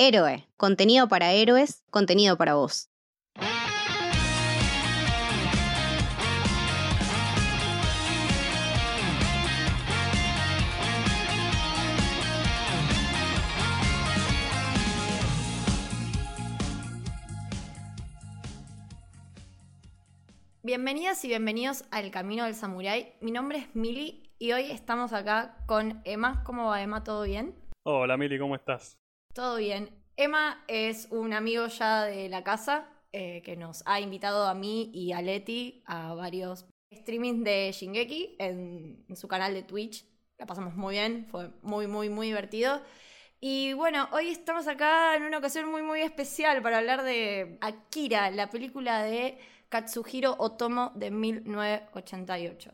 Héroe, contenido para héroes, contenido para vos. Bienvenidas y bienvenidos al Camino del Samurái. Mi nombre es Mili y hoy estamos acá con Emma. ¿Cómo va Emma? ¿Todo bien? Hola Mili, ¿cómo estás? Todo bien. Emma es un amigo ya de la casa eh, que nos ha invitado a mí y a Leti a varios streamings de Shingeki en, en su canal de Twitch. La pasamos muy bien, fue muy, muy, muy divertido. Y bueno, hoy estamos acá en una ocasión muy, muy especial para hablar de Akira, la película de Katsuhiro Otomo de 1988.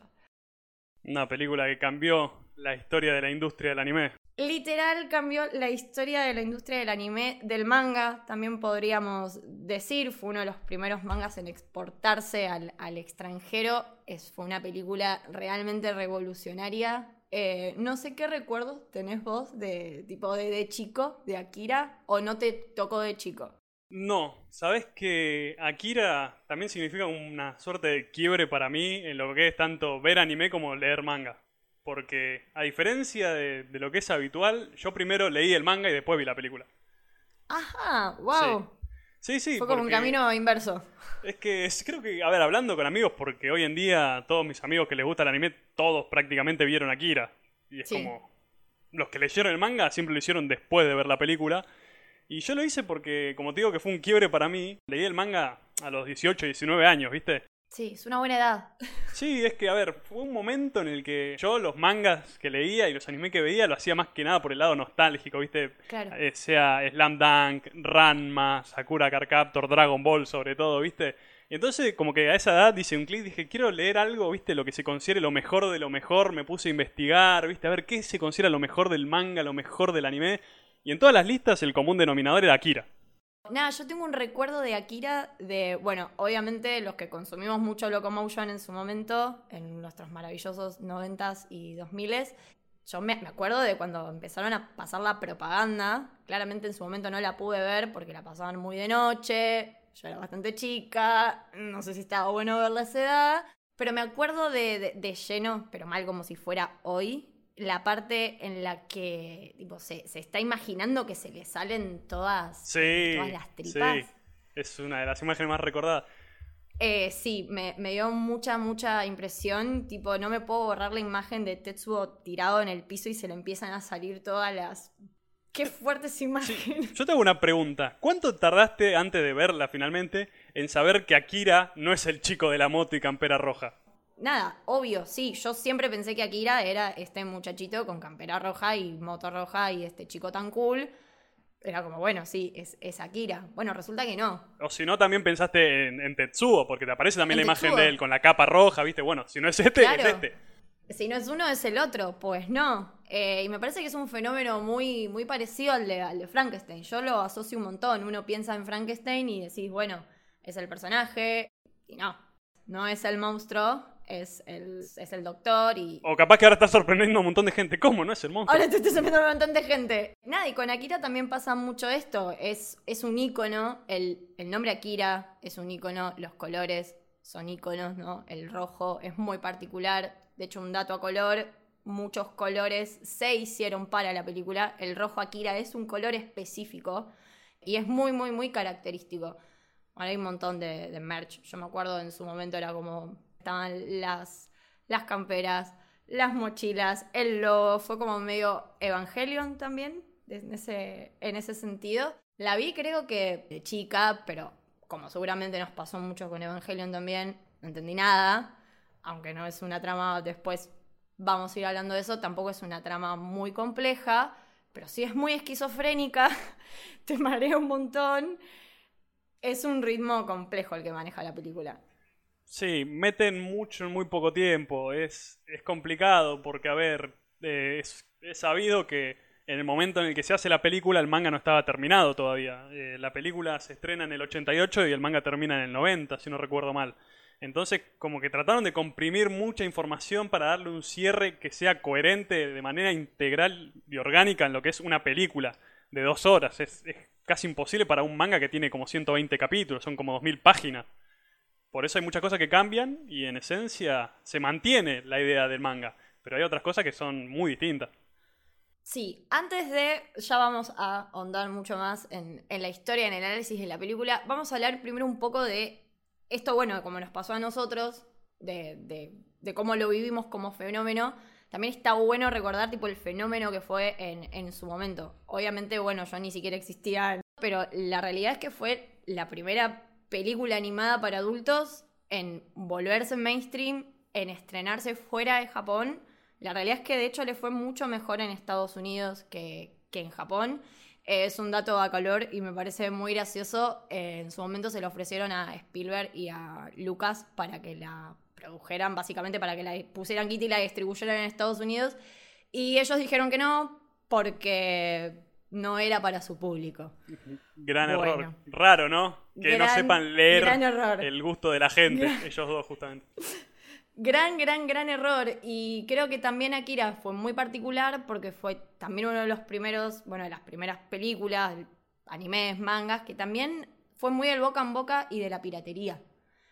Una película que cambió la historia de la industria del anime. Literal cambió la historia de la industria del anime, del manga, también podríamos decir, fue uno de los primeros mangas en exportarse al, extranjero, es, fue una película realmente revolucionaria. Eh, no sé qué recuerdos tenés vos de tipo de chico, de Akira, o no te tocó de chico. No, sabes que Akira también significa una suerte de quiebre para mí en lo que es tanto ver anime como leer manga. Porque a diferencia de, de lo que es habitual, yo primero leí el manga y después vi la película. Ajá, wow. Sí, sí. Fue como un camino inverso. Es que es- creo que, a ver, hablando con amigos, porque hoy en día todos mis amigos que les gusta el anime, todos prácticamente vieron Akira. Y es Sí. como. Los que leyeron el manga siempre lo hicieron después de ver la película. Y yo lo hice porque, como te digo, que fue un quiebre para mí. Leí el manga a los 18, 19 años, ¿viste? Sí, es una buena edad. Sí, es que, a ver, fue un momento en el que yo los mangas que leía y los anime que veía lo hacía más que nada por el lado nostálgico, ¿viste? Claro. Eh, sea Slam Dunk, Ranma, Sakura Card Captor, Dragon Ball sobre todo, ¿viste? Y entonces como que a esa edad hice un clic, dije, quiero leer algo, ¿viste? Lo que se considere lo mejor de lo mejor, me puse a investigar, ¿viste? A ver qué se considera lo mejor del manga, lo mejor del anime. Y en todas las listas el común denominador era Akira. Nada, yo tengo un recuerdo de Akira de, bueno, obviamente los que consumimos mucho Locomotion en su momento, en nuestros maravillosos 90s y 2000s, yo me, acuerdo de cuando empezaron a pasar la propaganda, claramente en su momento no la pude ver porque la pasaban muy de noche, yo era bastante chica, no sé si estaba bueno verla a esa edad, pero me acuerdo de- de lleno, pero mal como si fuera hoy, la parte en la que tipo, se, se está imaginando que se le salen todas, Sí, todas las tripas. sí. Es una de las imágenes más recordadas. Eh, sí, me, me dio mucha, mucha impresión. Tipo, no me puedo borrar la imagen de Tetsuo tirado en el piso y se le empiezan a salir todas las. ¡Qué fuertes imágenes! Yo te hago una pregunta. ¿Cuánto tardaste antes de verla finalmente en saber que Akira no es el chico de la moto y campera roja? Nada, obvio, sí. Yo siempre pensé que Akira era este muchachito con campera roja y moto roja y este chico tan cool. Era como, bueno, sí, es, es Akira. Bueno, resulta que no. O si no, también pensaste en, en Tetsuo, porque te aparece también la imagen de él con la capa roja, ¿viste? Bueno, si no es este, Claro. es este. Si no es uno, es el otro. Pues no. Eh, y me parece que es un fenómeno muy, muy parecido al de, al de Frankenstein. Yo lo asocio un montón. Uno piensa en Frankenstein y decís, bueno, es el personaje. Y no. No es el monstruo, es el, es el doctor y. O capaz que ahora estás sorprendiendo a un montón de gente. ¿Cómo? ¿No es el monstruo? Ahora te estoy sorprendiendo a un montón de gente. Nada, y con Akira también pasa mucho esto. Es, es un ícono. El, el nombre Akira es un ícono. Los colores son íconos, ¿no? El rojo es muy particular. De hecho, un dato a color. Muchos colores se hicieron para la película. El rojo Akira es un color específico. Y es muy, muy, muy característico. Ahora hay un montón de, de merch. Yo me acuerdo en su momento era como. Estaban las, las camperas, las mochilas, el logo. Fue como medio Evangelion también. En ese, en ese sentido. La vi, creo que de chica, pero como seguramente nos pasó mucho con Evangelion también, no entendí nada. Aunque no es una trama, después vamos a ir hablando de eso. Tampoco es una trama muy compleja, pero sí es muy esquizofrénica. Te marea un montón. Es un ritmo complejo el que maneja la película. Sí, meten mucho en muy poco tiempo. Es, es complicado porque, a ver, eh, es, sabido que en el momento en el que se hace la película el manga no estaba terminado todavía. Eh, la película se estrena en el 88 y el manga termina en el 90, si no recuerdo mal. Entonces, como que trataron de comprimir mucha información para darle un cierre que sea coherente de manera integral y orgánica en lo que es una película de dos horas. Es, es casi imposible para un manga que tiene como 120 capítulos, son como 2000 páginas. Por eso hay muchas cosas que cambian y en esencia se mantiene la idea del manga, pero hay otras cosas que son muy distintas. Sí, antes de, ya vamos a ahondar mucho más en, la historia, en el análisis de la película, vamos a hablar primero un poco de esto, bueno, como nos pasó a nosotros, de cómo lo vivimos como fenómeno, también está bueno recordar tipo el fenómeno que fue en, en, su momento. Obviamente, bueno, yo ni siquiera existía, pero la realidad es que fue la primera película animada para adultos en volverse mainstream, en estrenarse fuera de Japón la realidad es que de hecho le fue mucho mejor en Estados Unidos que, que en Japón. es un dato a color y me parece muy gracioso. en su momento se lo ofrecieron a Spielberg y a Lucas para que la produjeran, básicamente para que la pusieran Kitty y la distribuyeran en Estados Unidos. Y ellos dijeron que no porque no era para su público. Gran error. Raro, ¿no? Que no sepan leer el gusto de la gente, ellos dos justamente. Gran, gran, gran error. Y creo que también Akira fue muy particular porque fue también uno de los primeros, bueno, de las primeras películas, animes, mangas, que también fue muy del boca en boca y de la piratería.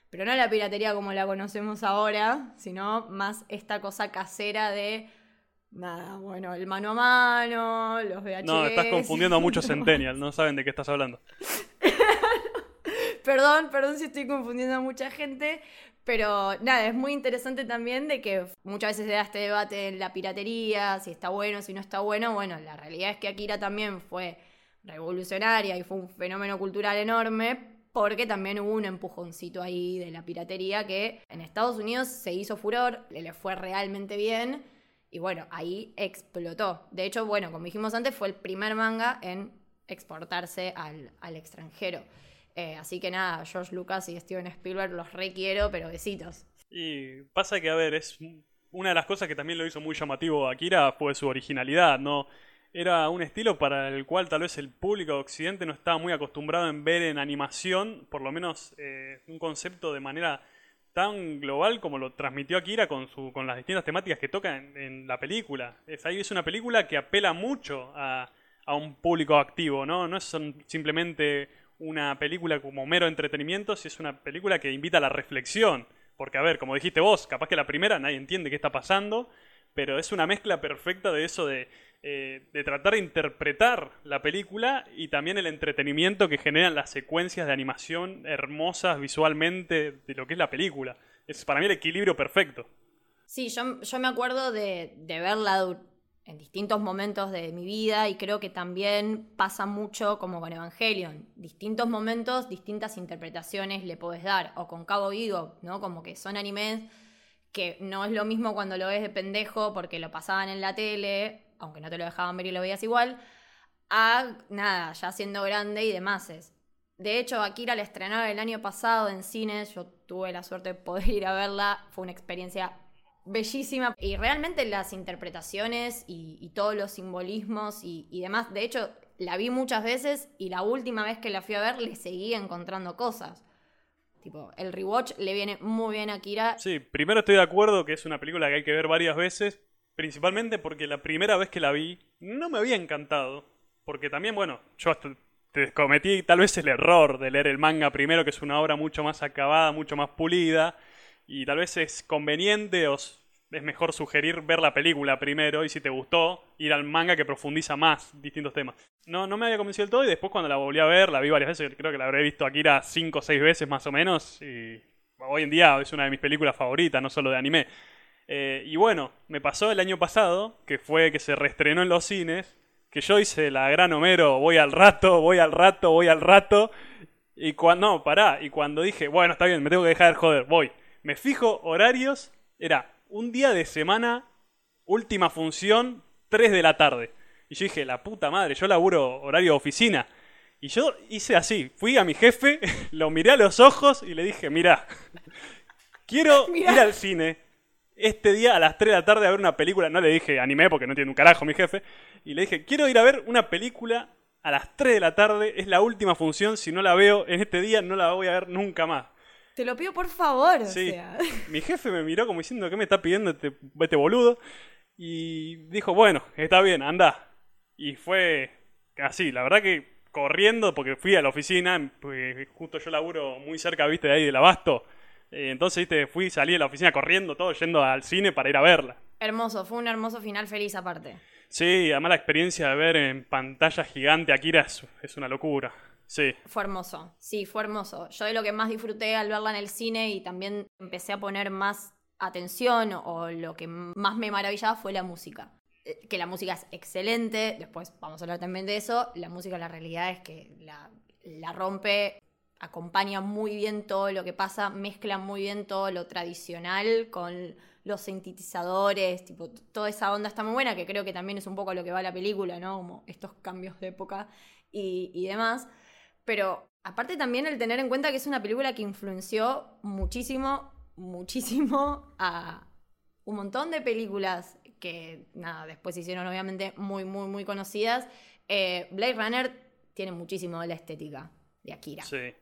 Pero no la piratería como la conocemos ahora, sino más esta cosa casera de nada, bueno, el mano a mano, los VHS. No, estás confundiendo a muchos Centennial, no saben de qué estás hablando. perdón, perdón si estoy confundiendo a mucha gente, pero nada, es muy interesante también de que muchas veces se da este debate en la piratería, si está bueno, si no está bueno. Bueno, la realidad es que Akira también fue revolucionaria y fue un fenómeno cultural enorme porque también hubo un empujoncito ahí de la piratería que en Estados Unidos se hizo furor, le fue realmente bien y bueno, ahí explotó. De hecho, bueno, como dijimos antes, fue el primer manga en exportarse al, al extranjero. Eh, así que nada, George Lucas y Steven Spielberg los requiero, pero besitos. Y pasa que, a ver, es una de las cosas que también lo hizo muy llamativo Akira fue su originalidad, ¿no? Era un estilo para el cual tal vez el público de Occidente no estaba muy acostumbrado en ver en animación, por lo menos eh, un concepto de manera tan global como lo transmitió Akira con, su, con las distintas temáticas que toca en, la película. Es, ahí es una película que apela mucho a, a un público activo, ¿no? No es simplemente una película como mero entretenimiento, si es una película que invita a la reflexión. Porque, a ver, como dijiste vos, capaz que la primera nadie entiende qué está pasando, pero es una mezcla perfecta de eso de, eh, de tratar de interpretar la película y también el entretenimiento que generan las secuencias de animación hermosas visualmente de lo que es la película. Es para mí el equilibrio perfecto. Sí, yo, yo me acuerdo de, de verla en distintos momentos de mi vida y creo que también pasa mucho como con Evangelion. Distintos momentos, distintas interpretaciones le podés dar. O con Cabo Vivo, ¿no? Como que son animes que no es lo mismo cuando lo ves de pendejo porque lo pasaban en la tele, aunque no te lo dejaban ver y lo veías igual, a nada, ya siendo grande y demás. De hecho, Akira la estrenaron el año pasado en cines, yo tuve la suerte de poder ir a verla, fue una experiencia bellísima. Y realmente las interpretaciones y, todos los simbolismos y, demás, de hecho, la vi muchas veces y la última vez que la fui a ver le seguí encontrando cosas. Tipo, el rewatch le viene muy bien a Kira. Sí, primero estoy de acuerdo que es una película que hay que ver varias veces, principalmente porque la primera vez que la vi no me había encantado. Porque también, bueno, yo hasta te cometí tal vez el error de leer el manga primero, que es una obra mucho más acabada, mucho más pulida y tal vez es conveniente o es mejor sugerir ver la película primero y si te gustó, ir al manga que profundiza más distintos temas. No, no me había convencido del todo y después cuando la volví a ver, la vi varias veces, creo que la habré visto Akira cinco o seis veces más o menos y hoy en día es una de mis películas favoritas, no solo de anime. Eh, y bueno, me pasó el año pasado, que fue que se reestrenó en los cines, que yo hice la gran Homero, voy al rato, voy al rato, voy al rato, y cuando, no, pará, y cuando dije, bueno, está bien, me tengo que dejar joder, voy me fijo horarios, era un día de semana, última función, 3 de la tarde. Y yo dije, la puta madre, yo laburo horario de oficina. Y yo hice así, fui a mi jefe, lo miré a los ojos y le dije, mira, quiero ir al cine este día a las 3 de la tarde a ver una película. No le dije anime porque no tiene un carajo mi jefe. Y le dije, quiero ir a ver una película a las 3 de la tarde, es la última función, si no la veo en este día no la voy a ver nunca más. Te lo pido por favor. Sí. Mi jefe me miró como diciendo, ¿qué me está pidiendo este, este boludo? Y dijo, bueno, está bien, anda. Y fue así, la verdad que corriendo porque fui a la oficina, porque justo yo laburo muy cerca, viste, de ahí del abasto. Eh, entonces, viste, fui, salí de la oficina corriendo, todo yendo al cine para ir a verla. Hermoso, fue un hermoso final feliz aparte. Sí, además la experiencia de ver en pantalla gigante a Akira es, es una locura. Sí. Fue hermoso, sí, fue hermoso. Yo de lo que más disfruté al verla en el cine y también empecé a poner más atención o lo que más me maravillaba fue la música. Eh, Que la música es excelente, después vamos a hablar también de eso. La música, la realidad es que la, la rompe, acompaña muy bien todo lo que pasa, mezcla muy bien todo lo tradicional con los sintetizadores, tipo, toda esa onda está muy buena, que creo que también es un poco lo que va la película, ¿no? Como estos cambios de época y, y demás. Pero aparte también el tener en cuenta que es una película que influenció muchísimo, muchísimo a un montón de películas que, nada, después se hicieron obviamente muy, muy, muy conocidas. Eh, Blade Runner tiene muchísimo de la estética de Akira. Sí.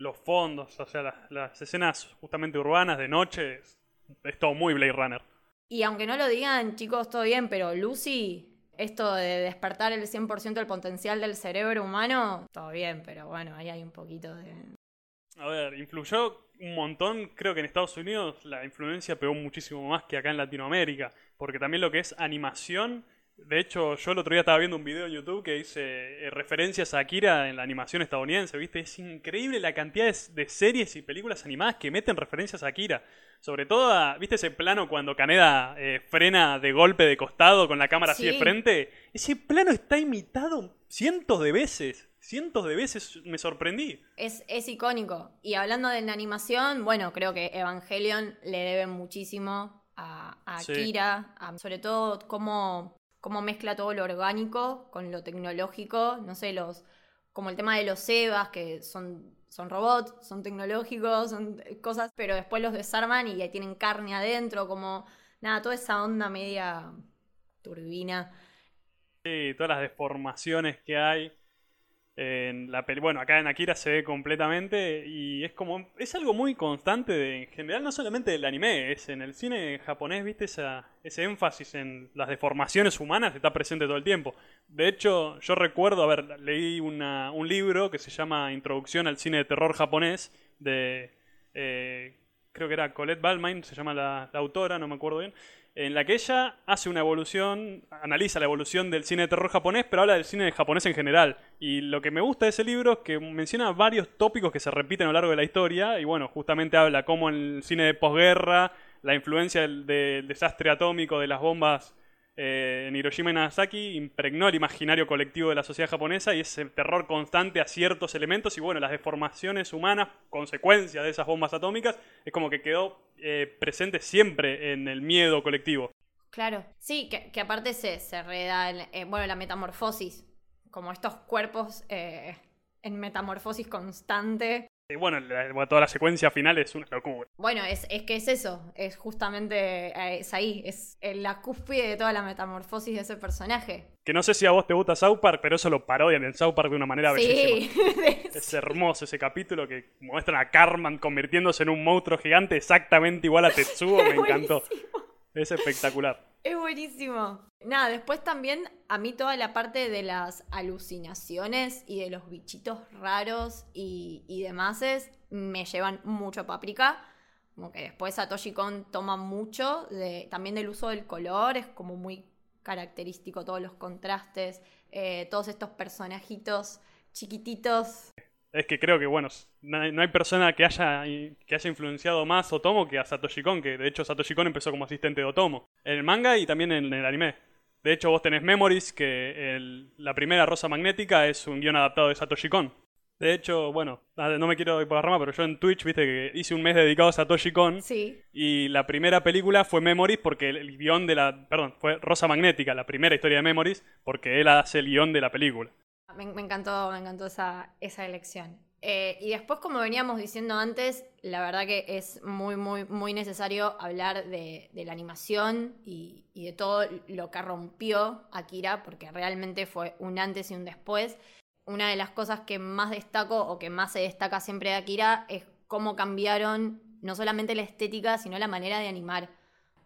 Los fondos, o sea, las, las escenas justamente urbanas de noche, es, es todo muy Blade Runner. Y aunque no lo digan, chicos, todo bien, pero Lucy, esto de despertar el 100% del potencial del cerebro humano, todo bien, pero bueno, ahí hay un poquito de... A ver, influyó un montón, creo que en Estados Unidos la influencia pegó muchísimo más que acá en Latinoamérica, porque también lo que es animación, de hecho yo el otro día estaba viendo un video en YouTube que dice eh, referencias a Akira en la animación estadounidense, ¿viste? Es increíble la cantidad de, de series y películas animadas que meten referencias a Akira. Sobre todo, a- ¿viste ese plano cuando Kaneda eh, frena de golpe de costado con la cámara así de frente? Ese plano está imitado cientos de veces. Cientos de veces me sorprendí. Es, es icónico. Y hablando de la animación, bueno, creo que Evangelion le debe muchísimo a, a Sí. Akira, a- sobre todo cómo, cómo mezcla todo lo orgánico con lo tecnológico, no sé, los como el tema de los Evas, que son, son robots, son tecnológicos, son cosas, pero después los desarman y ya tienen carne adentro, como nada, toda esa onda media turbina. Sí, todas las deformaciones que hay en la peli. Bueno, acá en Akira se ve completamente y es como es algo muy constante de, en general no solamente del anime, es en el cine japonés, ¿viste? Esa, ese énfasis en las deformaciones humanas está presente todo el tiempo. De hecho, yo recuerdo, a ver, leí una- un libro que se llama Introducción al cine de terror japonés de eh, creo que era Colette Balmain, se llama la, la autora, no me acuerdo bien, en la que ella hace una evolución, analiza la evolución del cine de terror japonés, pero habla del cine japonés en general. Y lo que me gusta de ese libro es que menciona varios tópicos que se repiten a lo largo de la historia, y bueno, justamente habla cómo el cine de posguerra, la influencia del desastre atómico de las bombas eh, en Hiroshima y Nagasaki impregnó el imaginario colectivo de la sociedad japonesa y ese terror constante a ciertos elementos y bueno, las deformaciones humanas, consecuencias de esas bombas atómicas, es como que quedó eh, presente siempre en el miedo colectivo. Claro, sí, que, que aparte se, se reda, el- eh, bueno, la metamorfosis, como estos cuerpos eh, en metamorfosis constante. Y bueno, la- toda la secuencia final es una locura. Bueno, es, es que es eso, es justamente, eh, es ahí, es la cúspide de toda la metamorfosis de ese personaje. Que no sé si a vos te gusta South Park, pero eso lo parodian en South Park de una manera bellísima. Sí, Es hermoso ese capítulo que muestran a Carman convirtiéndose en un monstruo gigante exactamente igual a Tetsuo, me encantó. Es espectacular. Es buenísimo. Nada, después también a mí toda la parte de las alucinaciones y de los bichitos raros y, y demás es- me llevan mucho a Paprika. Como que después Satoshi Kon toma mucho de, también del uso del color, es como muy característico todos los contrastes, eh, todos estos personajitos chiquititos. Es que creo que, bueno, no hay, no hay persona que haya, que haya influenciado más Otomo que a Satoshi Kon, que de hecho Satoshi Kon empezó como asistente de Otomo. En el manga y también en el anime. De hecho, vos tenés Memories, que el- la primera Rosa Magnética es un guion adaptado de Satoshi Kon. De hecho, bueno, ah, no me quiero ir por la rama, pero yo en Twitch, viste que hice un mes dedicado a Satoshi Kon. Sí. Y la primera película fue Memories porque el, el guion de la... Perdón, fue Rosa Magnética, la primera historia de Memories, porque él hace el guion de la película. Me, encantó, me encantó esa, esa elección. Eh, y después, como veníamos diciendo antes, la verdad que es muy, muy, muy necesario hablar de, de la animación y, y de todo lo que rompió Akira, porque realmente fue un antes y un después. Una de las cosas que más destaco o que más se destaca siempre de Akira es cómo cambiaron no solamente la estética, sino la manera de animar.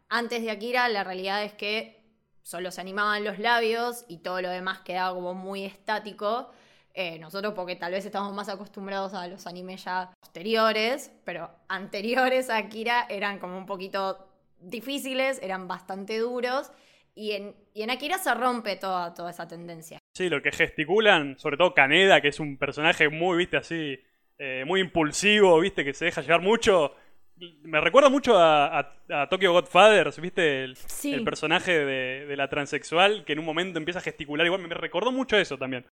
Antes de Akira, la realidad es que solo se animaban los labios y todo lo demás quedaba como muy estático. Eh, nosotros porque tal vez estamos más acostumbrados a los animes ya posteriores, pero anteriores a Akira eran como un poquito difíciles, eran bastante duros. Y en, y en Akira se rompe toda, toda esa tendencia. Sí, lo que gesticulan, sobre todo Kaneda, que es un personaje muy, viste, así, eh, muy impulsivo, viste, que se deja llevar mucho. Me recuerda mucho a, a, Tokyo Godfathers, ¿viste? El, Sí. el personaje de, de la transexual que en un momento empieza a gesticular. Igual me, recordó mucho eso también.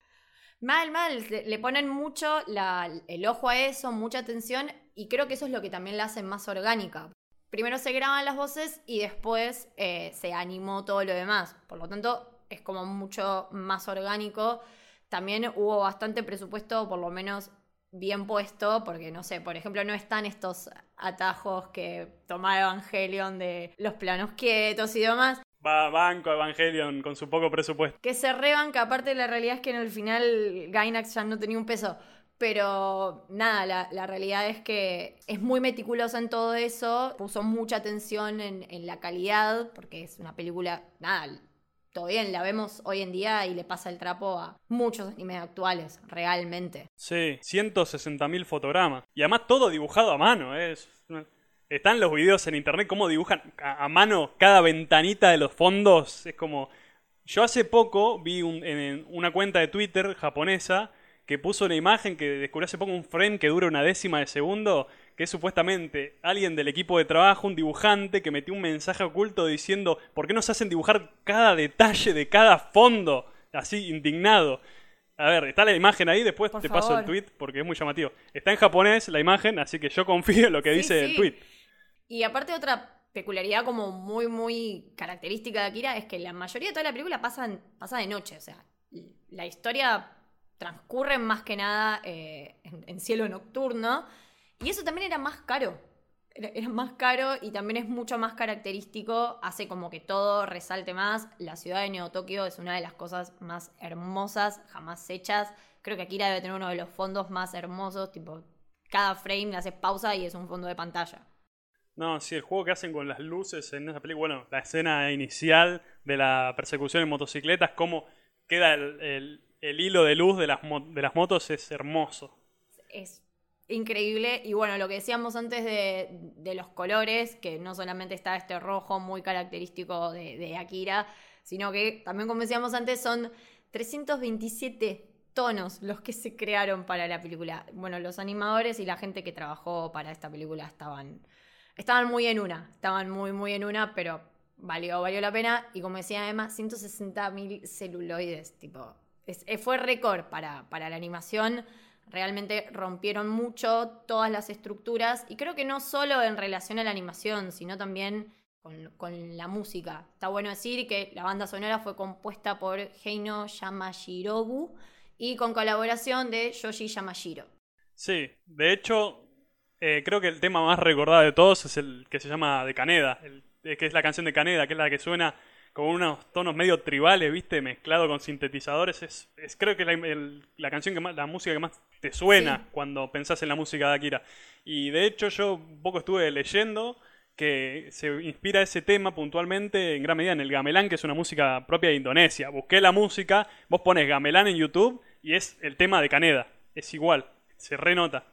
Mal, mal, le ponen mucho la- el ojo a eso, mucha atención, y creo que eso es lo que también la hace más orgánica. Primero se graban las voces y después eh, se animó todo lo demás. Por lo tanto, es como mucho más orgánico. También hubo bastante presupuesto, por lo menos bien puesto, porque no sé, por ejemplo, no están estos atajos que toma Evangelion de los planos quietos y demás. Va Banco Evangelion con su poco presupuesto. Que se reban, que aparte la realidad es que en el final Gainax ya no tenía un peso. Pero nada, la, la realidad es que es muy meticulosa en todo eso, puso mucha atención en, en la calidad, porque es una película, nada, bien, la vemos hoy en día y le pasa el trapo a muchos animes actuales, realmente. Sí, 160.000 fotogramas. Y además todo dibujado a mano. ¿eh? Es Están los videos en internet cómo dibujan a, mano cada ventanita de los fondos. Es como... Yo hace poco vi un- en una cuenta de Twitter japonesa que puso una imagen que descubrí hace poco un frame que dura una décima de segundo, que es supuestamente alguien del equipo de trabajo, un dibujante, que metió un mensaje oculto diciendo, ¿por qué no se hacen dibujar cada detalle de cada fondo? Así, indignado. A ver, está la imagen ahí, después Por te paso el tweet porque es muy llamativo. Está en japonés la imagen, así que yo confío en lo que Sí, dice el tweet. Y aparte otra peculiaridad como muy, muy característica de Akira es que la mayoría de toda la película pasa, en- pasa de noche. O sea, la historia transcurre más que nada eh, en, en cielo nocturno. Y eso también era más caro. Era, era más caro y también es mucho más característico. Hace como que todo resalte más. La ciudad de Neo Tokio es una de las cosas más hermosas jamás hechas. Creo que Akira debe tener uno de los fondos más hermosos. Tipo, cada frame le haces pausa y es un fondo de pantalla. No, sí, el juego que hacen con las luces en esa película, bueno, la escena inicial de la persecución en motocicletas, cómo queda el, el- el hilo de luz de las, de las motos es hermoso. es increíble. Y bueno, lo que decíamos antes de, de los colores, que no solamente está este rojo muy característico de, de Akira, sino que también, como decíamos antes, son 327 tonos los que se crearon para la película. Bueno, los animadores y la gente que trabajó para esta película estaban, estaban muy en una, estaban muy, muy en una, pero valió, valió la pena. Y como decía Emma, 160.000 celuloides, tipo, es- fue récord para, para la animación. Realmente rompieron mucho todas las estructuras y creo que no solo en relación a la animación, sino también con, con la música. Está bueno decir que la banda sonora fue compuesta por Heino Yamashirobu y con colaboración de Yoshi Yamashiro. Sí, de hecho, eh, creo que el tema más recordado de todos es el que se llama de Caneda, el- eh, que es la canción de Caneda, que es la que suena con unos tonos medio tribales, ¿viste? Mezclado con sintetizadores. Es, es creo que la, el- la canción que más, la música que más te suena Sí. cuando pensás en la música de Akira. Y de hecho yo un poco estuve leyendo que se inspira ese tema puntualmente en gran medida en el gamelán, que es una música propia de Indonesia. Busqué la música, vos pones gamelán en YouTube y es el tema de Caneda. Es igual, se renota.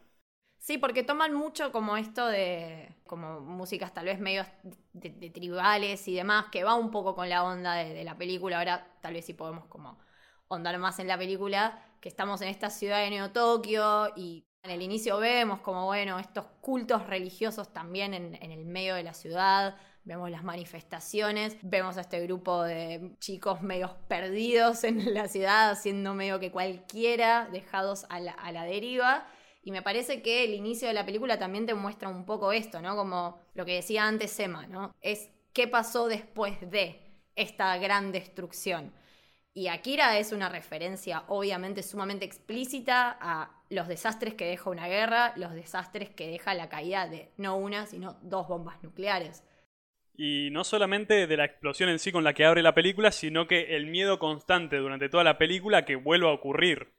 Sí, porque toman mucho como esto de como músicas tal vez medio de, de tribales y demás, que va un poco con la onda de, la película. Ahora tal vez sí podemos como ondar más en la película, que estamos en esta ciudad de Neo Tokio y en el inicio vemos como, bueno, estos cultos religiosos también en, el medio de la ciudad. Vemos las manifestaciones, vemos a este grupo de chicos medios perdidos en la ciudad, haciendo medio que cualquiera, dejados a la deriva. Y me parece que el inicio de la película también te muestra un poco esto, ¿no? Como lo que decía antes Emma, ¿no? Es qué pasó después de esta gran destrucción. Y Akira es una referencia obviamente sumamente explícita a los desastres que deja una guerra, los desastres que deja la caída de no una, sino dos bombas nucleares. Y no solamente de la explosión en sí con la que abre la película, sino que el miedo constante durante toda la película que vuelva a ocurrir.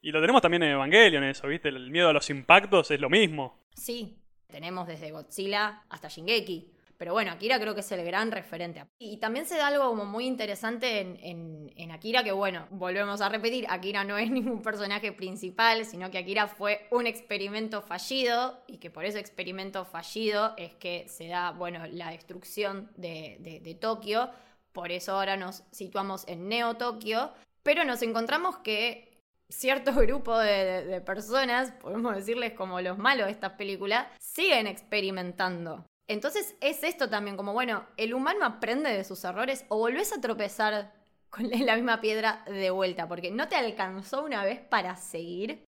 Y lo tenemos también en Evangelion eso, ¿viste? El miedo a los impactos es lo mismo. Sí, tenemos desde Godzilla hasta Shingeki. Pero bueno, Akira creo que es el gran referente. Y también se da algo como muy interesante en, en, Akira, que bueno, volvemos a repetir, Akira no es ningún personaje principal, sino que Akira fue un experimento fallido y que por ese experimento fallido es que se da, bueno, la destrucción de, de Tokio. Por eso ahora nos situamos en Neo Tokio. Pero nos encontramos que cierto grupo de, personas, podemos decirles como los malos de estas películas, siguen experimentando. Entonces es esto también, como bueno, el humano aprende de sus errores o volvés a tropezar con la misma piedra de vuelta, porque no te alcanzó una vez para seguir.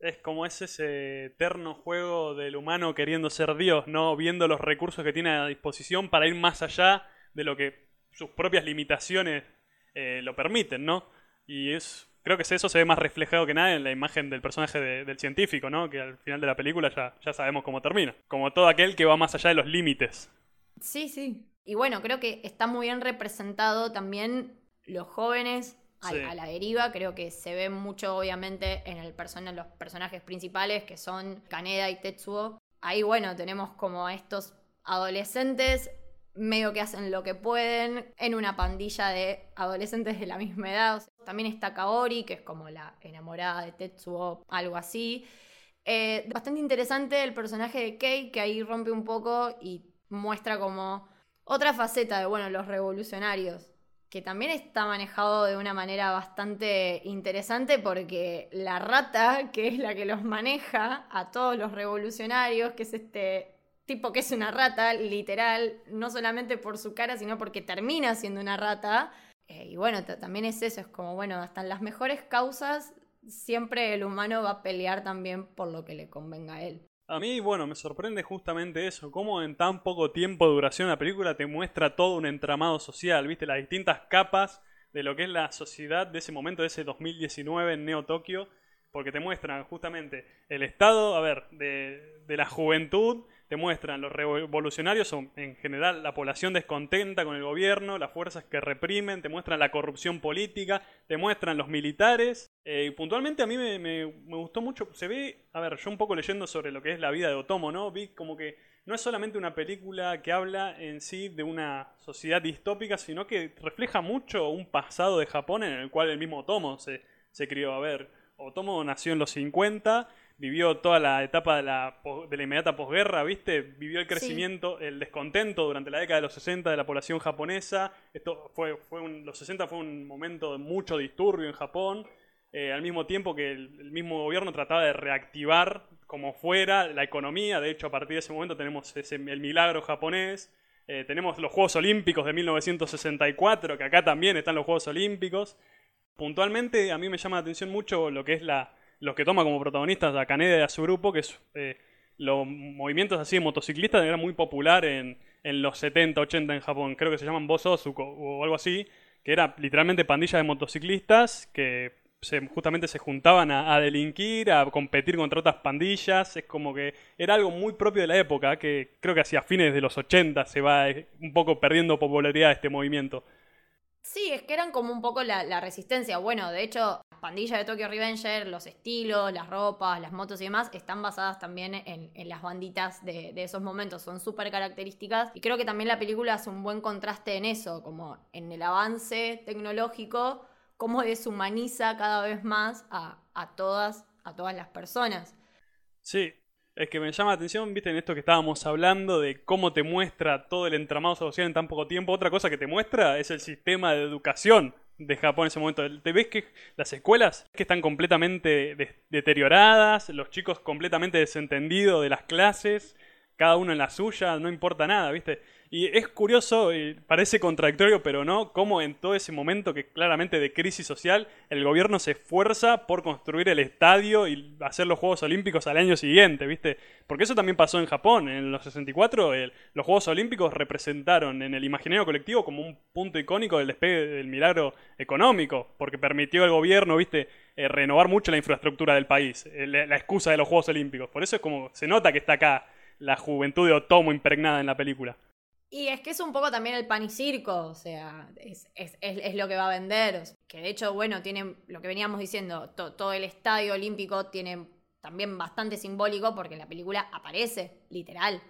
Es como es ese eterno juego del humano queriendo ser Dios, ¿no? Viendo los recursos que tiene a disposición para ir más allá de lo que sus propias limitaciones eh, lo permiten, ¿no? Y es creo que eso se ve más reflejado que nada en la imagen del personaje del científico, ¿no? Que al final de la película ya, ya sabemos cómo termina. Como todo aquel que va más allá de los límites. Sí, sí. Y bueno, creo que está muy bien representado también los jóvenes a, la deriva. Creo que se ve mucho, obviamente, en el los personajes principales, que son Kaneda y Tetsuo. Ahí, bueno, tenemos como a estos adolescentes medio que hacen lo que pueden en una pandilla de adolescentes de la misma edad. también está Kaori, que es como la enamorada de Tetsuo, algo así. Eh, bastante interesante el personaje de Kei, que ahí rompe un poco y muestra como otra faceta de, bueno, los revolucionarios, que también está manejado de una manera bastante interesante porque la rata, que es la que los maneja a todos los revolucionarios, que es este tipo que es una rata, literal, no solamente por su cara, sino porque termina siendo una rata. Eh, y bueno, también es eso, es como, bueno, hasta en las mejores causas, siempre el humano va a pelear también por lo que le convenga a él. A mí, bueno, me sorprende justamente eso, cómo en tan poco tiempo de duración la película te muestra todo un entramado social, viste, las distintas capas de lo que es la sociedad de ese momento, de ese 2019 en Neo Tokio, porque te muestran justamente el estado, a ver, de, de la juventud, te muestran los revolucionarios son en general la población descontenta con el gobierno, las fuerzas que reprimen, te muestran la corrupción política, te muestran los militares. Eh, puntualmente a mí me, gustó mucho, se ve, a ver, yo un poco leyendo sobre lo que es la vida de Otomo, ¿no? Vi como que no es solamente una película que habla en sí de una sociedad distópica, sino que refleja mucho un pasado de Japón en el cual el mismo Otomo se, se crió. A ver, Otomo nació en los 50 vivió toda la etapa de la, de la inmediata posguerra, ¿viste? Vivió el crecimiento, el descontento durante la década de los 60 de la población japonesa. Esto fue, fue un, los 60 fue un momento de mucho disturbio en Japón. Eh, al mismo tiempo que el, mismo gobierno trataba de reactivar como fuera la economía. De hecho, a partir de ese momento tenemos ese, el milagro japonés. Eh, tenemos los Juegos Olímpicos de 1964, que acá también están los Juegos Olímpicos. Puntualmente, a mí me llama la atención mucho lo que es la, los que toma como protagonistas a Kaneda y a su grupo, que es eh, los movimientos así de motociclistas eran muy popular en, en, los 70, 80 en Japón. Creo que se llaman Bososuko o algo así, que era literalmente pandilla de motociclistas que justamente se juntaban a, delinquir, a competir contra otras pandillas. Es como que era algo muy propio de la época, que creo que hacia fines de los 80 se va eh, un poco perdiendo popularidad este movimiento. Sí, es que eran como un poco la, resistencia. Bueno, de hecho, la pandilla de Tokyo Revenger, los estilos, las ropas, las motos y demás, están basadas también en, las banditas de, esos momentos. Son súper características. Y creo que también la película hace un buen contraste en eso, como en el avance tecnológico, cómo deshumaniza cada vez más a, a todas, a todas las personas. Sí, es que me llama la atención, viste, en esto que estábamos hablando de cómo te muestra todo el entramado social en tan poco tiempo. Otra cosa que te muestra es el sistema de educación de Japón en ese momento. Te ves que las escuelas que están completamente deterioradas, los chicos completamente desentendidos de las clases, cada uno en la suya, no importa nada, viste. Y es curioso, y parece contradictorio, pero no, cómo en todo ese momento que claramente de crisis social, el gobierno se esfuerza por construir el estadio y hacer los Juegos Olímpicos al año siguiente, ¿viste? Porque eso también pasó en Japón. En los 64, los Juegos Olímpicos representaron en el imaginario colectivo como un punto icónico del despegue del milagro económico, porque permitió al gobierno, ¿viste? Eh, renovar mucho la infraestructura del país, eh, la excusa de los Juegos Olímpicos. Por eso es como se nota que está acá la juventud de Otomo impregnada en la película. Y es que es un poco también el pan y circo, o sea, es, lo que va a vender. Que de hecho, bueno, tiene lo que veníamos diciendo, todo el estadio olímpico tiene también bastante simbólico porque la película aparece, literal.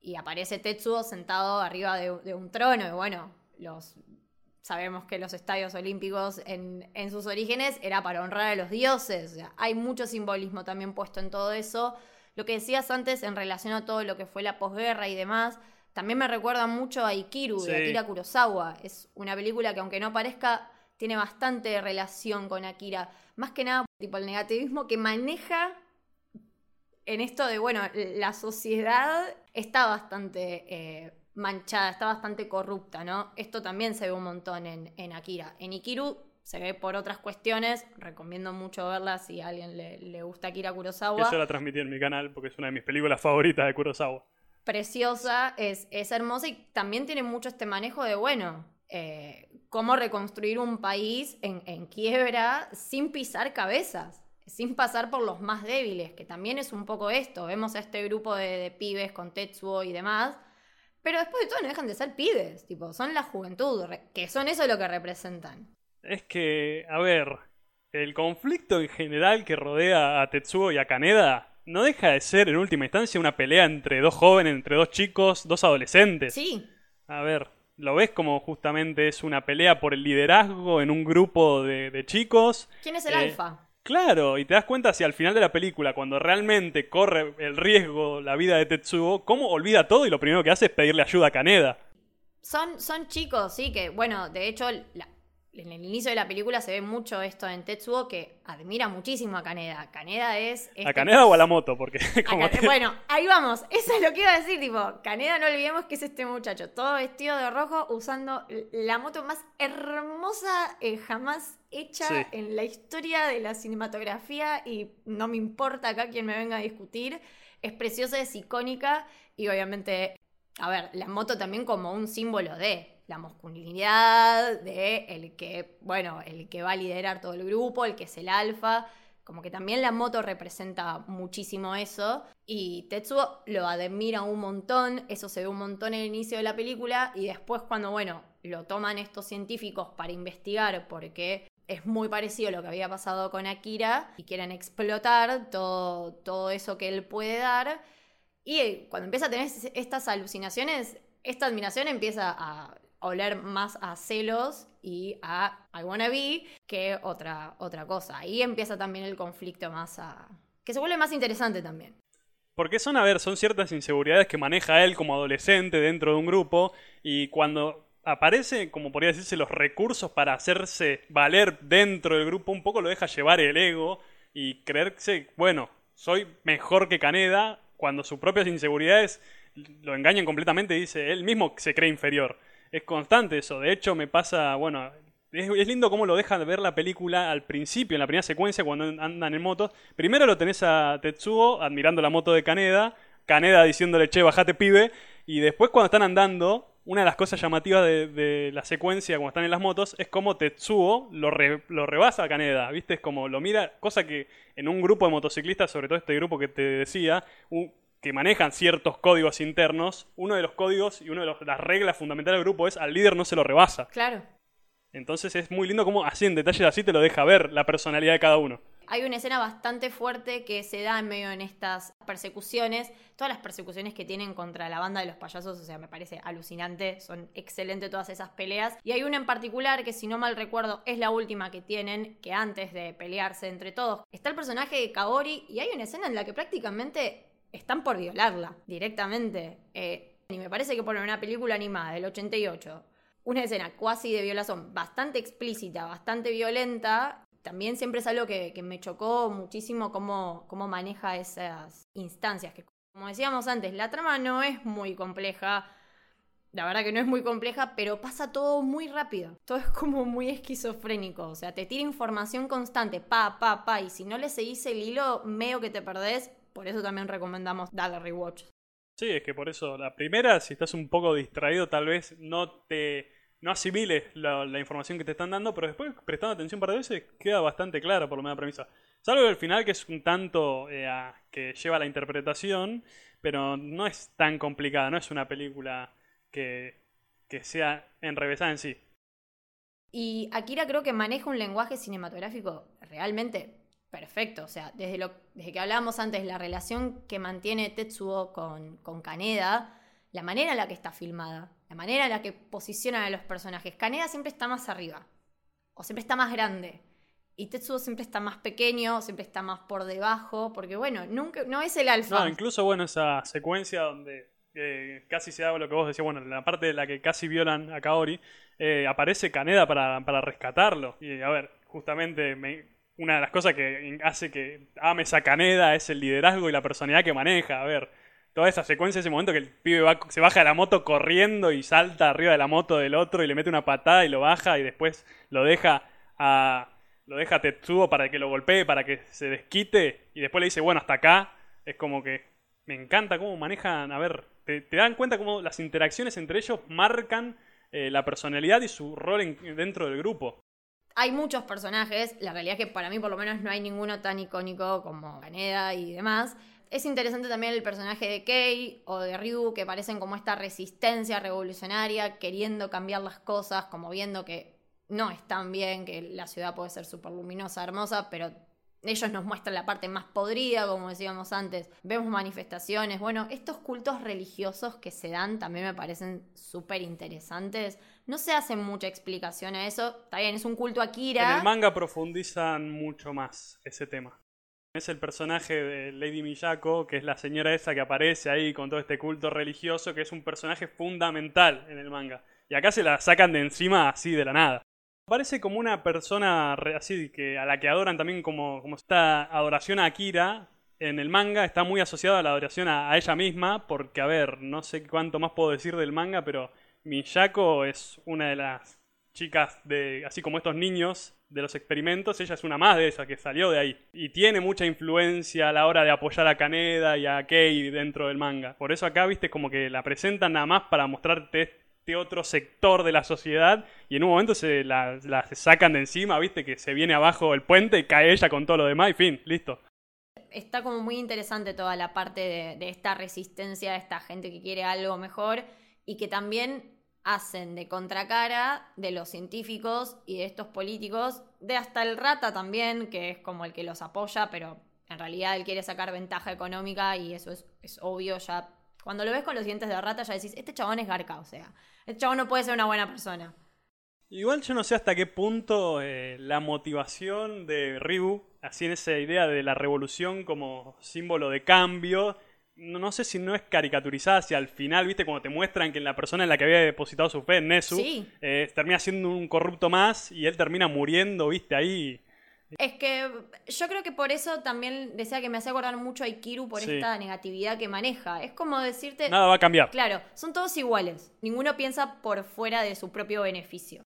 y aparece Tetsuo sentado arriba de, de un trono. Y bueno, los, sabemos que los estadios olímpicos en, en, sus orígenes era para honrar a los dioses. O sea, hay mucho simbolismo también puesto en todo eso. Lo que decías antes en relación a todo lo que fue la posguerra y demás, también me recuerda mucho a Ikiru de Akira Kurosawa. Es una película que aunque no parezca, tiene bastante relación con Akira. Más que nada, tipo el negativismo que maneja en esto de, bueno, la sociedad está bastante eh, manchada, está bastante corrupta, ¿no? Esto también se ve un montón en, en, Akira. En Ikiru se ve por otras cuestiones, recomiendo mucho verla si a alguien le, le gusta Akira Kurosawa. Yo la transmití en mi canal porque es una de mis películas favoritas de Kurosawa. Preciosa, es, es hermosa y también tiene mucho este manejo de, bueno, eh, cómo reconstruir un país en, en quiebra sin pisar cabezas sin pasar por los más débiles, que también es un poco esto. Vemos a este grupo de, pibes con Tetsuo y demás, pero después de todo no dejan de ser pibes, tipo, son la juventud, que son eso lo que representan. Es que, a ver, el conflicto en general que rodea a Tetsuo y a Kaneda no deja de ser en última instancia una pelea entre dos jóvenes, entre dos chicos, dos adolescentes. Sí. A ver, lo ves como justamente es una pelea por el liderazgo en un grupo de, de chicos. ¿Quién es el eh, alfa? Claro, y te das cuenta si al final de la película, cuando realmente corre el riesgo la vida de Tetsuo, cómo olvida todo y lo primero que hace es pedirle ayuda a Kaneda. Son, son chicos, sí, que bueno, de hecho, la, en el inicio de la película se ve mucho esto en Tetsuo que admira muchísimo a Kaneda. Kaneda es. Este ¿A Kaneda o a la moto? Porque. Como que... Bueno, ahí vamos. Eso es lo que iba a decir. Tipo, Kaneda, no olvidemos que es este muchacho, todo vestido de rojo, usando la moto más hermosa eh, jamás hecha sí. en la historia de la cinematografía. Y no me importa acá quien me venga a discutir. Es preciosa, es icónica. Y obviamente, a ver, la moto también como un símbolo de la masculinidad de el que, bueno, el que va a liderar todo el grupo, el que es el alfa. Como que también la moto representa muchísimo eso. Y Tetsuo lo admira un montón. Eso se ve un montón en el inicio de la película. Y después, cuando, bueno, lo toman estos científicos para investigar, porque es muy parecido a lo que había pasado con Akira. Y quieren explotar todo, todo eso que él puede dar. Y cuando empieza a tener estas alucinaciones, esta admiración empieza a oler más a celos y a I wanna be que otra, otra cosa. Ahí empieza también el conflicto más a... que se vuelve más interesante también. Porque son, a ver, son ciertas inseguridades que maneja él como adolescente dentro de un grupo y cuando aparece, como podría decirse, los recursos para hacerse valer dentro del grupo, un poco lo deja llevar el ego y creerse, bueno, soy mejor que Caneda, cuando sus propias inseguridades lo engañan completamente dice, él mismo se cree inferior es constante eso. De hecho, me pasa, bueno, es, es, lindo cómo lo dejan de ver la película al principio, en la primera secuencia, cuando andan en motos. Primero lo tenés a Tetsuo admirando la moto de Kaneda, Kaneda diciéndole, che, bajate pibe. Y después cuando están andando, una de las cosas llamativas de, la secuencia cuando están en las motos es como Tetsuo lo, lo rebasa a Kaneda, ¿viste? Es como lo mira, cosa que en un grupo de motociclistas, sobre todo este grupo que te decía, que manejan ciertos códigos internos, uno de los códigos y una de los, las reglas fundamentales del grupo es al líder no se lo rebasa. Claro. Entonces es muy lindo como así en detalles así te lo deja ver la personalidad de cada uno. Hay una escena bastante fuerte que se da en medio en estas persecuciones, todas las persecuciones que tienen contra la banda de los payasos, o sea, me parece alucinante, son excelentes todas esas peleas. Y hay una en particular que si no mal recuerdo es la última que tienen, que antes de pelearse entre todos, está el personaje de Kaori y hay una escena en la que prácticamente están por violarla directamente. Eh, y me parece que por una película animada del 88, una escena cuasi de violación bastante explícita, bastante violenta, también siempre es algo que, que me chocó muchísimo cómo, cómo maneja esas instancias. Que como decíamos antes, la trama no es muy compleja. La verdad que no es muy compleja, pero pasa todo muy rápido. Todo es como muy esquizofrénico. O sea, te tira información constante, pa, pa, pa. Y si no le seguís el hilo, medio que te perdés por eso también recomendamos darle rewatch. Sí, es que por eso, la primera, si estás un poco distraído, tal vez no te no asimiles la, la, información que te están dando, pero después, prestando atención un par de veces, queda bastante clara por lo menos la premisa. Salvo el final, que es un tanto eh, a, que lleva a la interpretación, pero no es tan complicada, no es una película que, que sea enrevesada en sí. Y Akira creo que maneja un lenguaje cinematográfico realmente perfecto. O sea, desde, desde que hablábamos antes, la relación que mantiene Tetsuo con, con Kaneda la manera en la que está filmada, la manera en la que posicionan a los personajes. Kaneda siempre está más arriba, o siempre está más grande. Y Tetsuo siempre está más pequeño, siempre está más por debajo, porque bueno, nunca, no es el alfa. No, incluso bueno, esa secuencia donde eh, casi se da lo que vos decías, bueno, en la parte de la que casi violan a Kaori, eh, aparece Kaneda para, para rescatarlo. Y a ver, justamente me- una de las cosas que hace que ames a Kaneda es el liderazgo y la personalidad que maneja. A ver, toda esa secuencia, ese momento que el pibe va- se baja de la moto corriendo y salta arriba de la moto del otro y le mete una patada y lo baja y después lo deja a. Lo deja a Tetsuo para que lo golpee, para que se desquite y después le dice, bueno, hasta acá. Es como que me encanta cómo manejan, a ver, te, te dan cuenta cómo las interacciones entre ellos marcan eh, la personalidad y su rol en- dentro del grupo. Hay muchos personajes, la realidad es que para mí por lo menos no hay ninguno tan icónico como Kaneda y demás. Es interesante también el personaje de Kei o de Ryu, que parecen como esta resistencia revolucionaria, queriendo cambiar las cosas, como viendo que no están bien, que la ciudad puede ser súper luminosa, hermosa, pero ellos nos muestran la parte más podrida, como decíamos antes. Vemos manifestaciones. Bueno, estos cultos religiosos que se dan también me parecen súper interesantes. No se hace mucha explicación a eso. Está bien, es un culto a Kira. En el manga profundizan mucho más ese tema. Es el personaje de Lady Miyako, que es la señora esa que aparece ahí con todo este culto religioso, que es un personaje fundamental en el manga. Y acá se la sacan de encima así de la nada. Parece como una persona así que a la que adoran también como, como esta adoración a Akira. En el manga está muy asociada a la adoración a ella misma, porque a ver, no sé cuánto más puedo decir del manga, pero Miyako es una de las chicas de, así como estos niños de los experimentos, ella es una más de esas que salió de ahí. Y tiene mucha influencia a la hora de apoyar a Kaneda y a Kei dentro del manga. Por eso acá, viste, como que la presentan nada más para mostrarte este otro sector de la sociedad y en un momento se la, sacan de encima, viste, que se viene abajo el puente y cae ella con todo lo demás y fin, listo. Está como muy interesante toda la parte de, de esta resistencia, de esta gente que quiere algo mejor y que también hacen de contracara de los científicos y de estos políticos, de hasta el rata también, que es como el que los apoya, pero en realidad él quiere sacar ventaja económica y eso es, es obvio ya. Cuando lo ves con los dientes de rata ya decís, este chabón es garca, o sea, este chabón no puede ser una buena persona. Igual yo no sé hasta qué punto eh, la motivación de Ryu, así en esa idea de la revolución como símbolo de cambio, no, no sé si no es caricaturizada hacia al final, viste, cuando te muestran que la persona en la que había depositado su fe, Nesu, Sí. eh, termina siendo un corrupto más y él termina muriendo, viste, ahí. Es que yo creo que por eso también decía que me hacía acordar mucho a Ikiru por Sí. esta negatividad que maneja. Es como decirte, Nada va a cambiar. claro, son todos iguales. Ninguno piensa por fuera de su propio beneficio.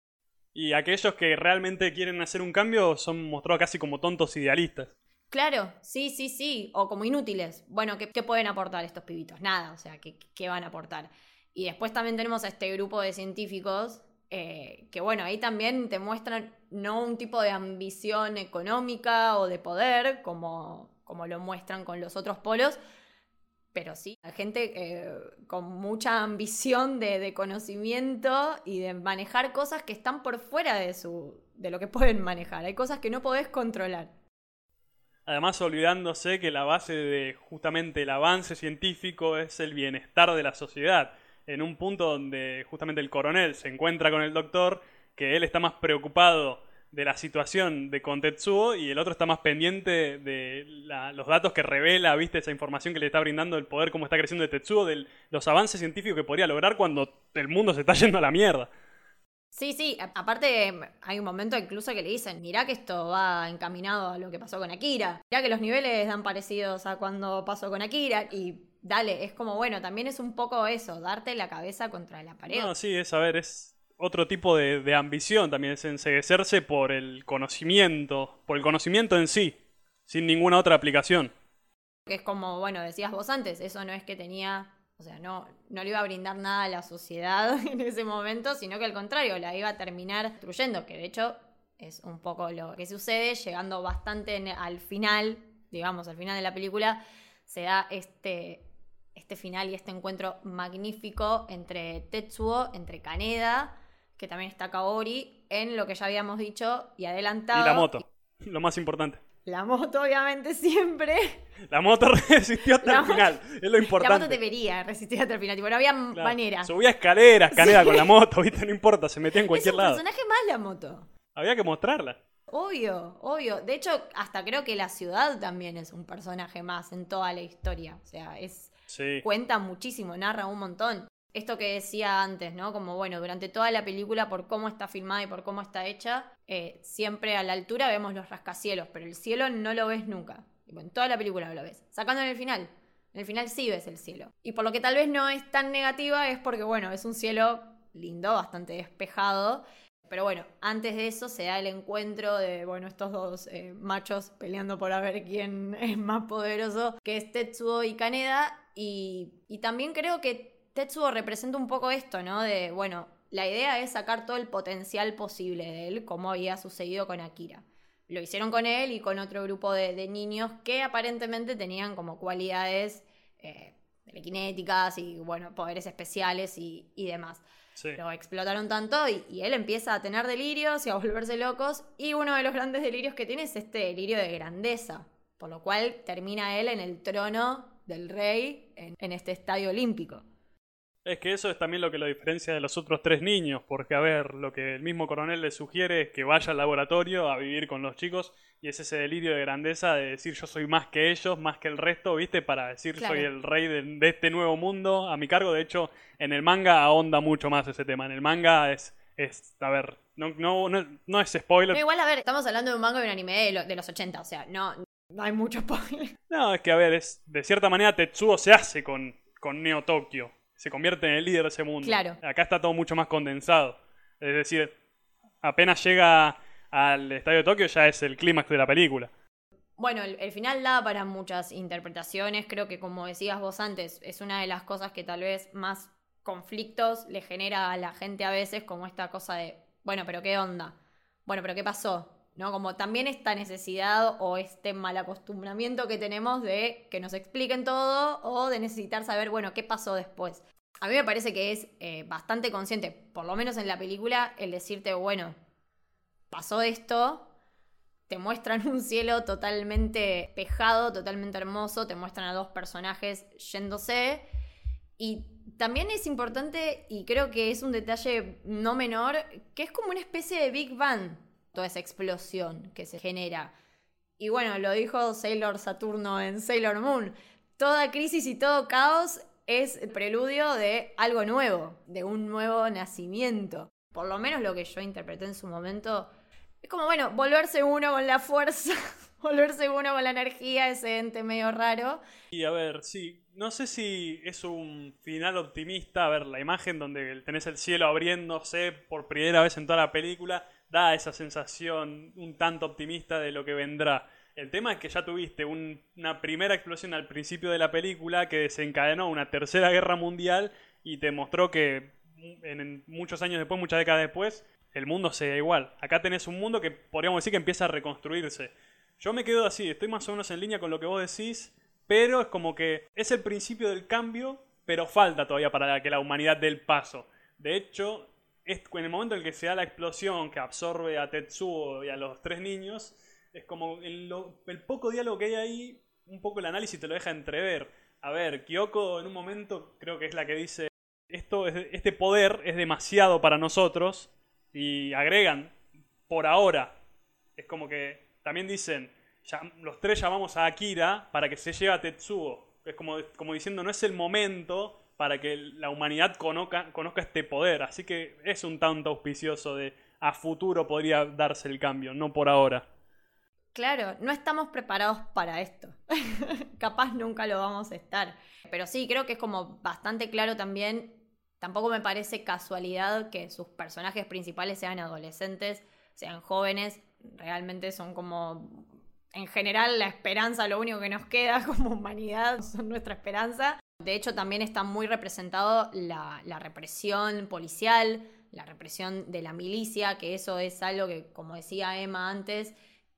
Y aquellos que realmente quieren hacer un cambio son mostrados casi como tontos idealistas. Claro, sí, sí, sí. O como inútiles. Bueno, ¿qué, pueden aportar estos pibitos? Nada, o sea, ¿qué, van a aportar? Y después también tenemos a este grupo de científicos eh, que, bueno, ahí también te muestran no un tipo de ambición económica o de poder, como, como lo muestran con los otros polos, pero sí, gente eh, con mucha ambición de, de conocimiento y de manejar cosas que están por fuera de, su, de lo que pueden manejar. Hay cosas que no podés controlar. Además, olvidándose que la base de justamente el avance científico es el bienestar de la sociedad. En un punto donde justamente el coronel se encuentra con el doctor, que él está más preocupado de la situación de con Tetsuo y el otro está más pendiente de la- los datos que revela, viste, esa información que le está brindando el poder, cómo está creciendo de Tetsuo, de los avances científicos que podría lograr cuando el mundo se está yendo a la mierda. Sí, sí, aparte hay un momento incluso que le dicen, mirá que esto va encaminado a lo que pasó con Akira, mirá que los niveles dan parecidos a cuando pasó con Akira y dale, es como, bueno, también es un poco eso, darte la cabeza contra la pared. No, sí, es a ver, es otro tipo de, de ambición también, es enseguecerse por el conocimiento, por el conocimiento en sí, sin ninguna otra aplicación. Que es como, bueno, decías vos antes, eso no es que tenía, o sea, no, no le iba a brindar nada a la sociedad en ese momento, sino que al contrario, la iba a terminar destruyendo, que de hecho es un poco lo que sucede, llegando bastante al final, digamos, al final de la película, se da este, este final y este encuentro magnífico entre Tetsuo, entre Kaneda, que también está Kaori, en lo que ya habíamos dicho y adelantado. Y la moto, lo más importante. La moto, obviamente, siempre. La moto resistió hasta La el moto- final, es lo La importante. moto debería resistir hasta el final. Tipo, no había Claro. manera. Subía escaleras, Caneda con la moto, viste, no importa, se metía en Es cualquier un lado. personaje más la moto. Había que mostrarla. Obvio, obvio. De hecho, hasta creo que la ciudad también es un personaje más en toda la historia. O sea, es Sí. cuenta muchísimo, narra un montón. Esto que decía antes, ¿no? Como bueno, durante toda la película, por cómo está filmada y por cómo está hecha, eh, siempre a la altura vemos los rascacielos, pero el cielo no lo ves nunca. En toda la película no lo ves. Sacando en el final. En el final sí ves el cielo. Y por lo que tal vez no es tan negativa es porque, bueno, es un cielo lindo, bastante despejado. Pero bueno, antes de eso se da el encuentro de, bueno, estos dos eh, machos peleando por a ver quién es más poderoso, que es Tetsuo y Kaneda. Y, y también creo que Tetsuo representa un poco esto, ¿no? De, bueno, la idea es sacar todo el potencial posible de él, como había sucedido con Akira. Lo hicieron con él y con otro grupo de, de niños que aparentemente tenían como cualidades eh, telequinéticas y, bueno, poderes especiales y, y demás. Sí. Lo explotaron tanto y, y él empieza a tener delirios y a volverse locos. Y uno de los grandes delirios que tiene es este delirio de grandeza. Por lo cual termina él en el trono del rey en, en este estadio olímpico. Es que eso es también lo que lo diferencia de los otros tres niños, porque a ver, lo que el mismo coronel le sugiere es que vaya al laboratorio a vivir con los chicos y es ese delirio de grandeza de decir yo soy más que ellos, más que el resto, ¿viste? Para decir Claro. soy el rey de, de este nuevo mundo a mi cargo. De hecho, en el manga ahonda mucho más ese tema. En el manga es, es a ver, no, no, no, no es spoiler. Pero igual, a ver, estamos hablando de un manga y un anime de, lo- de los 80, o sea, no, no hay mucho spoiler. No, es que a ver, es de cierta manera Tetsuo se hace con, con Neo Tokio. Se convierte en el líder de ese mundo. Claro. Acá está todo mucho más condensado. Es decir, apenas llega al estadio de Tokio ya es el clímax de la película. Bueno, el, el final da para muchas interpretaciones. Creo que, como decías vos antes, es una de las cosas que tal vez más conflictos le genera a la gente a veces, como esta cosa de, bueno, pero ¿qué onda? Bueno, pero ¿qué pasó? ¿No? Como también esta necesidad o este mal acostumbramiento que tenemos de que nos expliquen todo o de necesitar saber, bueno, qué pasó después. A mí me parece que es eh, bastante consciente, por lo menos en la película, el decirte, bueno, pasó esto, te muestran un cielo totalmente pejado, totalmente hermoso, te muestran a dos personajes yéndose. Y también es importante, y creo que es un detalle no menor, que es como una especie de Big Bang, toda esa explosión que se genera. Y bueno, lo dijo Sailor Saturno en Sailor Moon. Toda crisis y todo caos es el preludio de algo nuevo, de un nuevo nacimiento. Por lo menos lo que yo interpreté en su momento es como, bueno, volverse uno con la fuerza, volverse uno con la energía, ese ente medio raro. Y a ver, sí, no sé si es un final optimista. A ver, la imagen donde tenés el cielo abriéndose por primera vez en toda la película da esa sensación un tanto optimista de lo que vendrá. El tema es que ya tuviste un- una primera explosión al principio de la película que desencadenó una tercera guerra mundial y te mostró que en, muchos años después, muchas décadas después, el mundo sigue igual. Acá tenés un mundo que podríamos decir que empieza a reconstruirse. Yo me quedo así, estoy más o menos en línea con lo que vos decís, pero es como que es el principio del cambio, pero falta todavía para que la humanidad dé el paso. De hecho, en el momento en el que se da la explosión que absorbe a Tetsuo y a los tres niños, es como el, el poco diálogo que hay ahí, un poco el análisis te lo deja entrever. A ver, Kyoko en un momento creo que es la que dice, esto es, este poder es demasiado para nosotros y agregan, por ahora, es como que también dicen, ya- los tres llamamos a Akira para que se lleve a Tetsuo. Es como, como diciendo, no es el momento para que la humanidad conozca, conozca este poder. Así que es un tanto auspicioso de a futuro podría darse el cambio, no por ahora. Claro, no estamos preparados para esto. Capaz nunca lo vamos a estar. Pero sí, creo que es como bastante claro también. Tampoco me parece casualidad que sus personajes principales sean adolescentes, sean jóvenes. Realmente son como, en general, la esperanza, lo único que nos queda como humanidad, son nuestra esperanza. De hecho, también está muy representado la, la represión policial, la represión de la milicia, que eso es algo que, como decía Emma antes,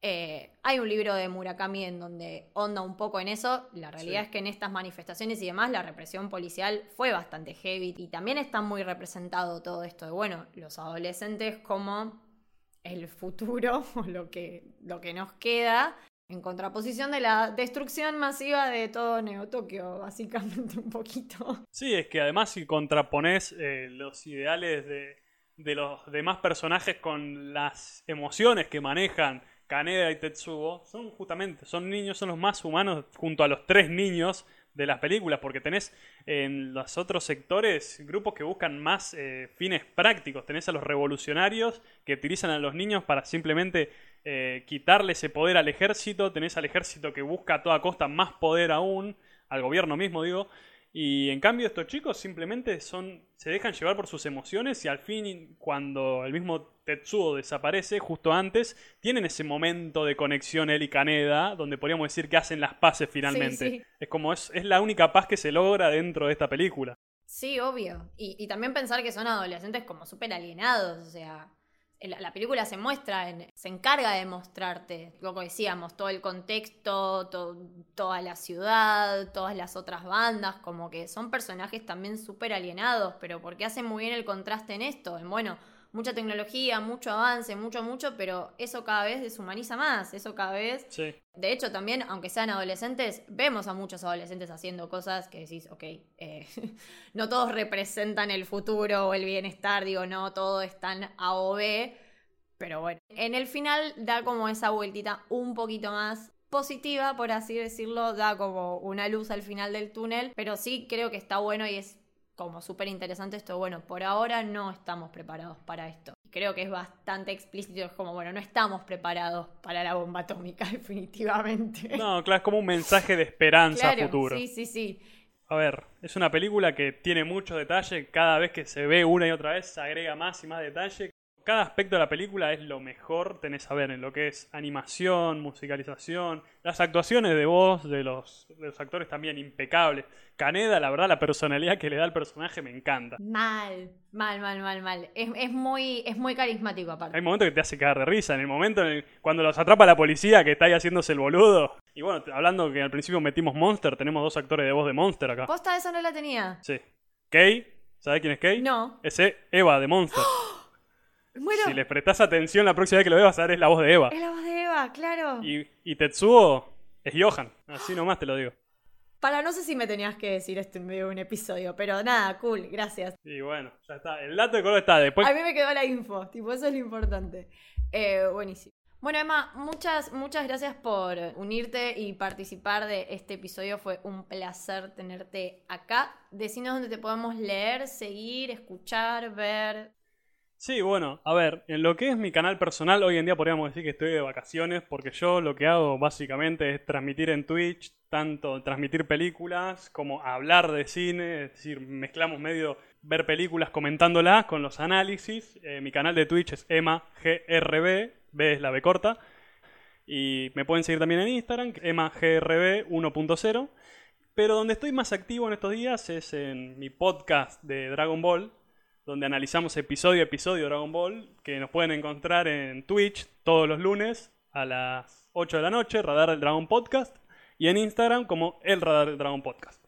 eh, hay un libro de Murakami en donde onda un poco en eso. La realidad Sí. es que en estas manifestaciones y demás la represión policial fue bastante heavy y también está muy representado todo esto de, bueno, los adolescentes como el futuro o lo que, lo que nos queda. En contraposición de la destrucción masiva de todo Neo Tokio, básicamente un poquito. Sí, es que además si contrapones eh, los ideales de, de los demás personajes con las emociones que manejan Kaneda y Tetsuo, son justamente, son niños, son los más humanos junto a los tres niños de las películas, porque tenés en los otros sectores grupos que buscan más eh, fines prácticos. Tenés a los revolucionarios que utilizan a los niños para simplemente eh, quitarle ese poder al ejército. Tenés al ejército que busca a toda costa más poder aún, al gobierno mismo digo. Y en cambio estos chicos simplemente son se dejan llevar por sus emociones y al fin cuando el mismo Tetsuo desaparece justo antes, tienen ese momento de conexión él y Kaneda donde podríamos decir que hacen las paces finalmente. Es como es, es la única paz que se logra dentro de esta película. Sí, obvio. Y, y también pensar que son adolescentes como súper alienados, o sea, la, película se muestra, se encarga de mostrarte, lo que decíamos, todo el contexto, toda la ciudad, todas las otras bandas, como que son personajes también súper alienados, pero porque hacen muy bien el contraste en esto, en bueno, mucha tecnología, mucho avance, mucho, mucho, pero eso cada vez deshumaniza más, eso cada vez... Sí. De hecho, también, aunque sean adolescentes, vemos a muchos adolescentes haciendo cosas que decís, ok, eh, no todos representan el futuro o el bienestar, digo, no, todo es tan A o B, pero bueno, en el final da como esa vueltita un poquito más positiva, por así decirlo, da como una luz al final del túnel, pero sí creo que está bueno y es como súper interesante esto, bueno, por ahora no estamos preparados para esto. Creo que es bastante explícito, es como, bueno, no estamos preparados para la bomba atómica, definitivamente. No, claro, es como un mensaje de esperanza claro, futuro. Sí, sí, sí. A ver, es una película que tiene mucho detalle, cada vez que se ve una y otra vez se agrega más y más detalle cada aspecto de la película es lo mejor tenés a ver en lo que es animación, musicalización, las actuaciones de voz de los, actores también impecables. Caneda, la verdad, la personalidad que le da al personaje me encanta. Mal, mal, mal, mal, mal. Es, muy, es muy carismático aparte. Hay momentos que te hace caer de risa, en el momento en el, cuando los atrapa la policía que está ahí haciéndose el boludo. Y bueno, hablando que al principio metimos Monster, tenemos dos actores de voz de Monster acá. ¿Posta esa no la tenía? Sí. Kay, ¿sabes quién es Kay? No. Ese Eva de Monster. Si le prestas atención la próxima vez que lo veas, ver es la voz de Eva. Es la voz de Eva, claro. Y, y Tetsuo es Johan. Así nomás te lo digo. Para, no sé si me tenías que decir esto en medio de un episodio, pero nada, cool, gracias. Y bueno, ya está. El dato de color está después. A mí me quedó la info, tipo, eso es lo importante. Eh, buenísimo. Bueno, Emma, muchas, muchas gracias por unirte y participar de este episodio. Fue un placer tenerte acá. Decinos dónde te podemos leer, seguir, escuchar, ver. Sí, bueno, a ver, en lo que es mi canal personal, hoy en día podríamos decir que estoy de vacaciones porque yo lo que hago básicamente es transmitir en Twitch, tanto transmitir películas como hablar de cine, es decir, mezclamos medio ver películas comentándolas con los análisis. Eh, mi canal de Twitch es EmaGRB, B es la B corta. Y me pueden seguir también en Instagram, EmaGRB 1.0. Pero donde estoy más activo en estos días es en mi podcast de Dragon Ball, donde analizamos episodio a episodio Dragon Ball, que nos pueden encontrar en Twitch todos los lunes a las 8 de la noche, Radar del Dragon Podcast, y en Instagram como El Radar del Dragon Podcast.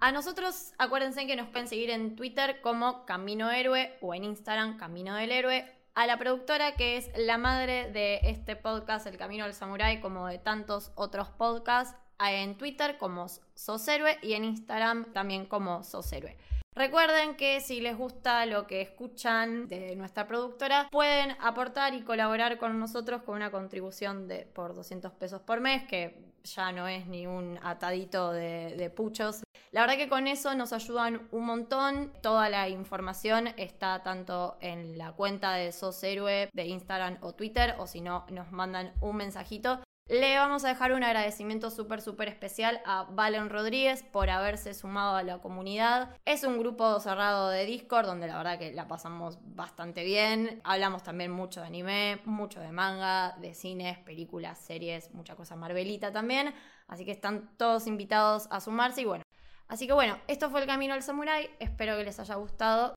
A nosotros, acuérdense que nos pueden seguir en Twitter como Camino Héroe o en Instagram Camino del Héroe. A la productora que es la madre de este podcast, El Camino del Samurai, como de tantos otros podcasts, en Twitter como Sos Héroe y en Instagram también como Sos Héroe. Recuerden que si les gusta lo que escuchan de nuestra productora, pueden aportar y colaborar con nosotros con una contribución de por 200 pesos por mes, que ya no es ni un atadito de, puchos. La verdad que con eso nos ayudan un montón. Toda la información está tanto en la cuenta de Sos Héroe de Instagram o Twitter, o si no, nos mandan un mensajito. Le vamos a dejar un agradecimiento súper, súper especial a Valen Rodríguez por haberse sumado a la comunidad. Es un grupo cerrado de Discord donde la verdad que la pasamos bastante bien. Hablamos también mucho de anime, mucho de manga, de cines, películas, series, mucha cosa Marvelita también. Así que están todos invitados a sumarse y bueno. Así que bueno, esto fue el camino al samurai. Espero que les haya gustado